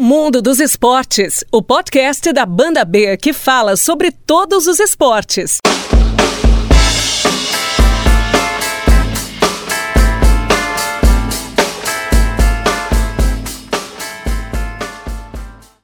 Mundo dos Esportes, o podcast da Banda B que fala sobre todos os esportes.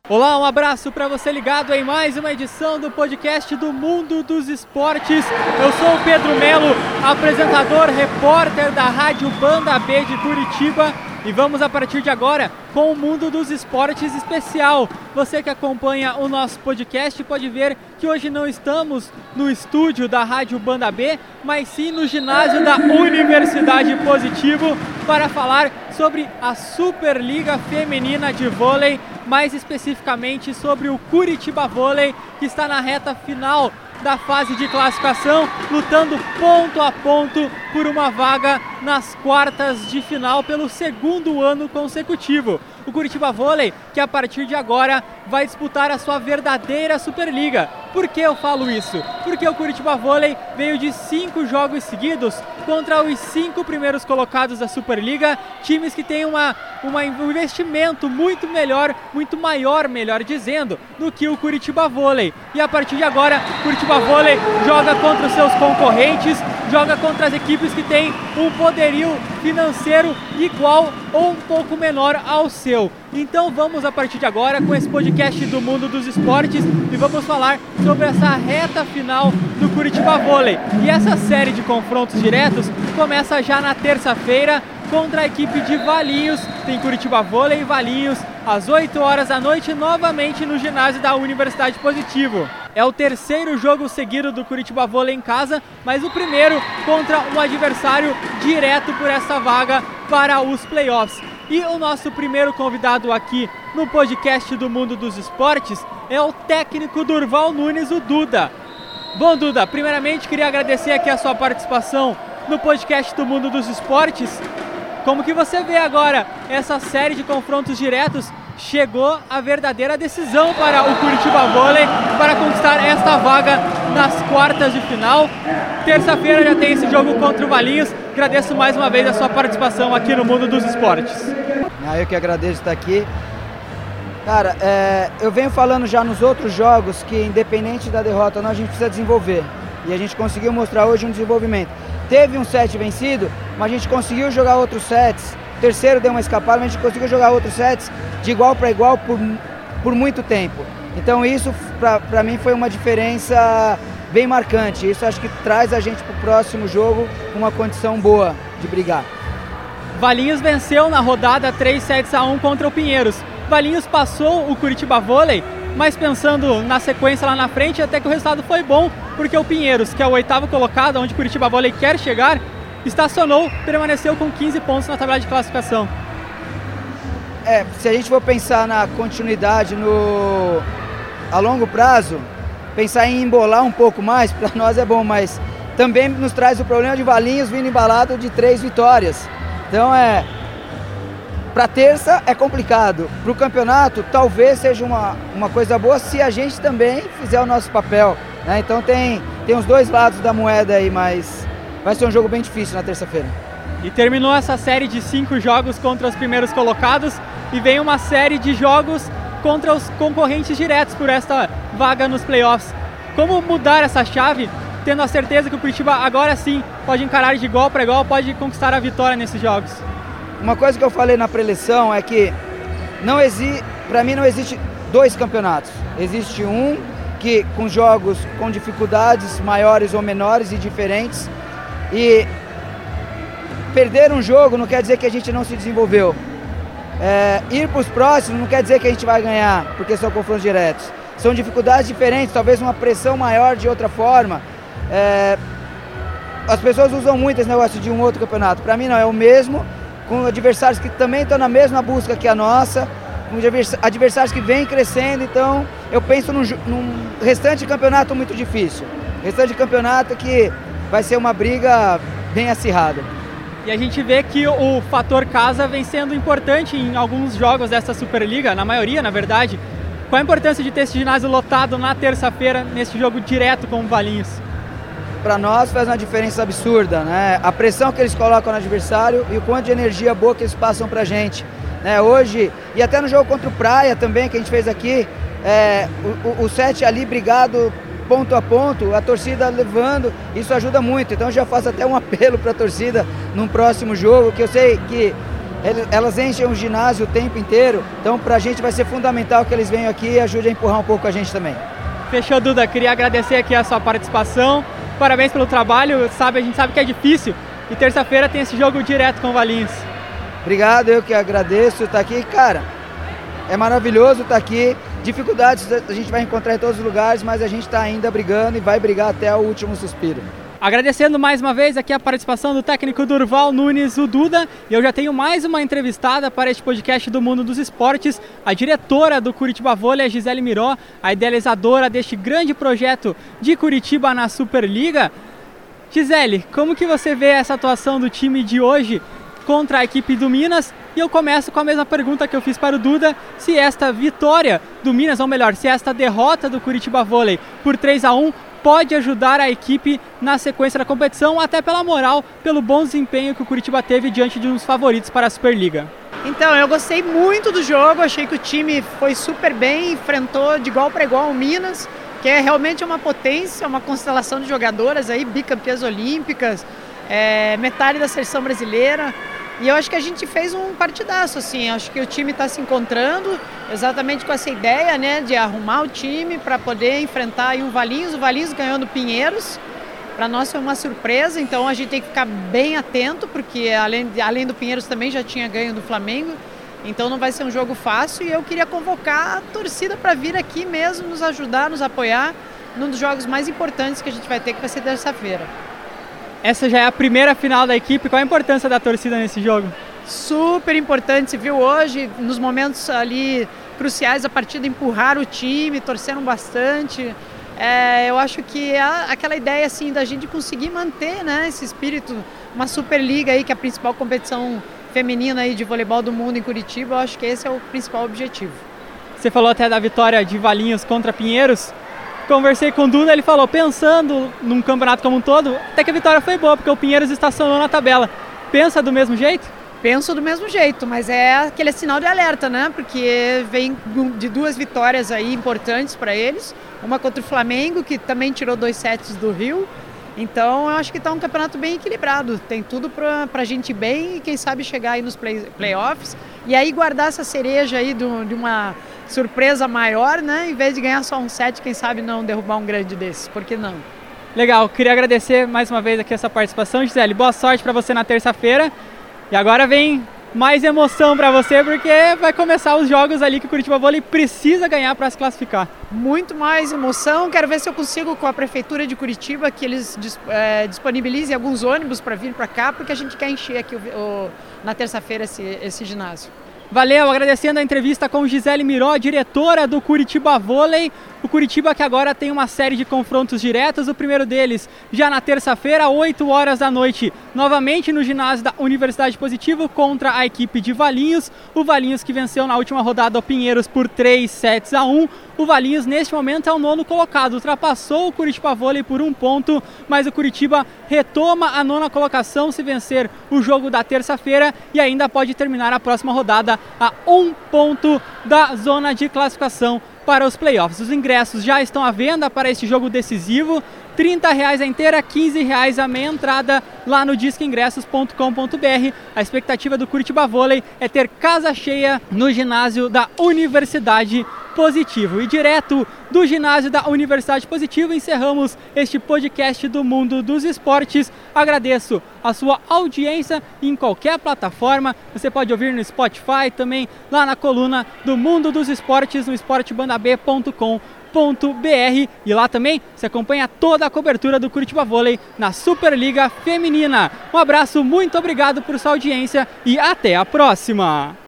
Olá, um abraço para você ligado em mais uma edição do podcast do Mundo dos Esportes. Eu sou o Pedro Melo, apresentador, repórter da Rádio Banda B de Curitiba e vamos a partir de agora com o mundo dos esportes especial. Você que acompanha o nosso podcast pode ver que hoje não estamos no estúdio da Rádio Banda B, mas sim no ginásio da Universidade Positivo para falar sobre a Superliga Feminina de Vôlei, mais especificamente sobre o Curitiba Vôlei, que está na reta final da fase de classificação, lutando ponto a ponto por uma vaga nas quartas de final pelo segundo ano consecutivo. O Curitiba Vôlei, que a partir de agora vai disputar a sua verdadeira Superliga. Por que eu falo isso? Porque o Curitiba Vôlei veio de cinco jogos seguidos contra os cinco primeiros colocados da Superliga, times que têm uma, uma, um investimento muito melhor, muito maior, melhor dizendo, do que o Curitiba Vôlei. E a partir de agora, o Curitiba Vôlei joga contra os seus concorrentes, joga contra as equipes que têm um poderio financeiro igual ou um pouco menor ao seu. Então vamos a partir de agora com esse podcast do mundo dos esportes e vamos falar sobre essa reta final do Curitiba Vôlei. E essa série de confrontos diretos começa já na terça-feira contra a equipe de Valinhos. Tem Curitiba Vôlei e Valinhos às 8 horas da noite novamente no ginásio da Universidade Positivo. É o terceiro jogo seguido do Curitiba Vôlei em casa, mas o primeiro contra um adversário direto por essa vaga para os playoffs. E o nosso primeiro convidado aqui no podcast do Mundo dos Esportes é o técnico Durval Nunes, o Duda. Bom, Duda, primeiramente queria agradecer aqui a sua participação no podcast do Mundo dos Esportes. Como que você vê agora essa série de confrontos diretos chegou a verdadeira decisão para o Curitiba Vôlei para conquistar esta vaga nas quartas de final. Terça-feira já tem esse jogo contra o Valinhos. Agradeço mais uma vez a sua participação aqui no Mundo dos Esportes. Ah, eu que agradeço estar aqui. Cara, é, eu venho falando já nos outros jogos que independente da derrota, nós, a gente precisa desenvolver. E a gente conseguiu mostrar hoje um desenvolvimento. Teve um set vencido, mas a gente conseguiu jogar outros sets terceiro deu uma escapada, mas a gente conseguiu jogar outros sets de igual para igual por, por muito tempo. Então isso para mim foi uma diferença bem marcante. Isso acho que traz a gente para o próximo jogo uma condição boa de brigar. Valinhos venceu na rodada 3 sets a 1 contra o Pinheiros. Valinhos passou o Curitiba Vôlei, mas pensando na sequência lá na frente, até que o resultado foi bom, porque o Pinheiros, que é o oitavo colocado, onde o Curitiba Vôlei quer chegar, estacionou, permaneceu com 15 pontos na tabela de classificação. É, se a gente for pensar na continuidade no a longo prazo, pensar em embolar um pouco mais, para nós é bom, mas também nos traz o problema de Valinhos vindo embalado de três vitórias. Então é. Para terça é complicado. Para o campeonato, talvez seja uma, uma coisa boa se a gente também fizer o nosso papel. Né? Então tem, tem os dois lados da moeda aí, mas vai ser um jogo bem difícil na terça-feira. E terminou essa série de cinco jogos contra os primeiros colocados e vem uma série de jogos contra os concorrentes diretos por esta vaga nos playoffs. Como mudar essa chave, tendo a certeza que o Curitiba agora sim pode encarar de igual para igual, pode conquistar a vitória nesses jogos? Uma coisa que eu falei na preleção é que não existe, para mim não existe dois campeonatos. Existe um que com jogos com dificuldades maiores ou menores e diferentes e perder um jogo não quer dizer que a gente não se desenvolveu. É, ir para os próximos não quer dizer que a gente vai ganhar, porque são confrontos diretos. São dificuldades diferentes, talvez uma pressão maior de outra forma. É, as pessoas usam muito esse negócio de um outro campeonato. Para mim não, é o mesmo, com adversários que também estão na mesma busca que a nossa, com adversários que vêm crescendo. Então eu penso num, num restante campeonato muito difícil. Restante campeonato que vai ser uma briga bem acirrada. E a gente vê que o fator casa vem sendo importante em alguns jogos dessa Superliga, na maioria, na verdade. Qual a importância de ter esse ginásio lotado na terça-feira, nesse jogo direto com o Valinhos? Para nós faz uma diferença absurda, né? A pressão que eles colocam no adversário e o quanto de energia boa que eles passam para a gente. Né? Hoje, e até no jogo contra o Praia também, que a gente fez aqui, é, o, o, o set ali brigado ponto a ponto, a torcida levando, isso ajuda muito. Então já faço até um apelo para a torcida num próximo jogo, que eu sei que elas enchem o ginásio o tempo inteiro, então para a gente vai ser fundamental que eles venham aqui e ajudem a empurrar um pouco a gente também. Fechou, Duda. Queria agradecer aqui a sua participação. Parabéns pelo trabalho. Sabe, a gente sabe que é difícil. E terça-feira tem esse jogo direto com o Valinhos. Obrigado, eu que agradeço estar aqui. Cara, é maravilhoso estar aqui. Dificuldades a gente vai encontrar em todos os lugares, mas a gente está ainda brigando e vai brigar até o último suspiro. Agradecendo mais uma vez aqui a participação do técnico Durval Nunes, o Duda. E eu já tenho mais uma entrevistada para este podcast do Mundo dos Esportes, a diretora do Curitiba Vôlei, Gisele Miró, a idealizadora deste grande projeto de Curitiba na Superliga. Gisele, como que você vê essa atuação do time de hoje contra a equipe do Minas? E eu começo com a mesma pergunta que eu fiz para o Duda, se esta vitória do Minas, ou melhor, se esta derrota do Curitiba Vôlei por 3 a 1 pode ajudar a equipe na sequência da competição, até pela moral, pelo bom desempenho que o Curitiba teve diante de uns favoritos para a Superliga. Então, eu gostei muito do jogo, achei que o time foi super bem, enfrentou de igual para igual o Minas, que é realmente uma potência, uma constelação de jogadoras aí, bicampeãs olímpicas, é, metade da seleção brasileira. E eu acho que a gente fez um partidaço, assim. Acho que o time está se encontrando exatamente com essa ideia, né, de arrumar o time para poder enfrentar o Valinhos. O Valinhos ganhando Pinheiros. Para nós foi uma surpresa, então a gente tem que ficar bem atento, porque além, além do Pinheiros também já tinha ganho do Flamengo. Então não vai ser um jogo fácil e eu queria convocar a torcida para vir aqui mesmo nos ajudar, nos apoiar num dos jogos mais importantes que a gente vai ter, que vai ser terça-feira. Essa já é a primeira final da equipe. Qual a importância da torcida nesse jogo? Super importante. Viu hoje, nos momentos ali cruciais, a partida empurrar o time, torceram bastante. É, eu acho que é aquela ideia assim da gente conseguir manter né, esse espírito, uma Superliga aí que é a principal competição feminina aí de voleibol do mundo em Curitiba, eu acho que esse é o principal objetivo. Você falou até da vitória de Valinhos contra Pinheiros conversei com o Duda, ele falou, pensando num campeonato como um todo, até que a vitória foi boa, porque o Pinheiros estacionou na tabela. Pensa do mesmo jeito? Penso do mesmo jeito, mas é aquele sinal de alerta, né? Porque vem de duas vitórias aí importantes para eles. Uma contra o Flamengo, que também tirou dois sets do Rio. Então eu acho que está um campeonato bem equilibrado. Tem tudo para a gente ir bem e quem sabe chegar aí nos play, playoffs. E aí guardar essa cereja aí do, de uma surpresa maior, né? Em vez de ganhar só um set, quem sabe não derrubar um grande desses, por que não? Legal, queria agradecer mais uma vez aqui essa participação, Gisele. Boa sorte para você na terça-feira. E agora vem mais emoção para você, porque vai começar os jogos ali que o Curitiba Vôlei precisa ganhar para se classificar. Muito mais emoção. Quero ver se eu consigo com a prefeitura de Curitiba que eles é, disponibilizem alguns ônibus para vir para cá, porque a gente quer encher aqui o, o, na terça-feira esse, esse ginásio. Valeu, agradecendo a entrevista com Gisele Miró, diretora do Curitiba Vôlei. O Curitiba que agora tem uma série de confrontos diretos. O primeiro deles já na terça-feira, 8 horas da noite, novamente no ginásio da Universidade Positivo contra a equipe de Valinhos. O Valinhos que venceu na última rodada o Pinheiros por 3 sets a 1. O Valinhos neste momento é o nono colocado, ultrapassou o Curitiba Vôlei por um ponto, mas o Curitiba retoma a nona colocação se vencer o jogo da terça-feira e ainda pode terminar a próxima rodada a um ponto da zona de classificação para os playoffs. Os ingressos já estão à venda para este jogo decisivo. R$ reais a inteira, R$ reais a meia entrada lá no disqueingressos.com.br. A expectativa do Curitiba Vôlei é ter casa cheia no ginásio da Universidade Positivo. E direto do ginásio da Universidade Positivo, encerramos este podcast do Mundo dos Esportes. Agradeço a sua audiência em qualquer plataforma. Você pode ouvir no Spotify, também lá na coluna do Mundo dos Esportes, no esportebandab.com.br e lá também você acompanha toda a cobertura do Curitiba Vôlei na Superliga Feminina. Um abraço, muito obrigado por sua audiência e até a próxima!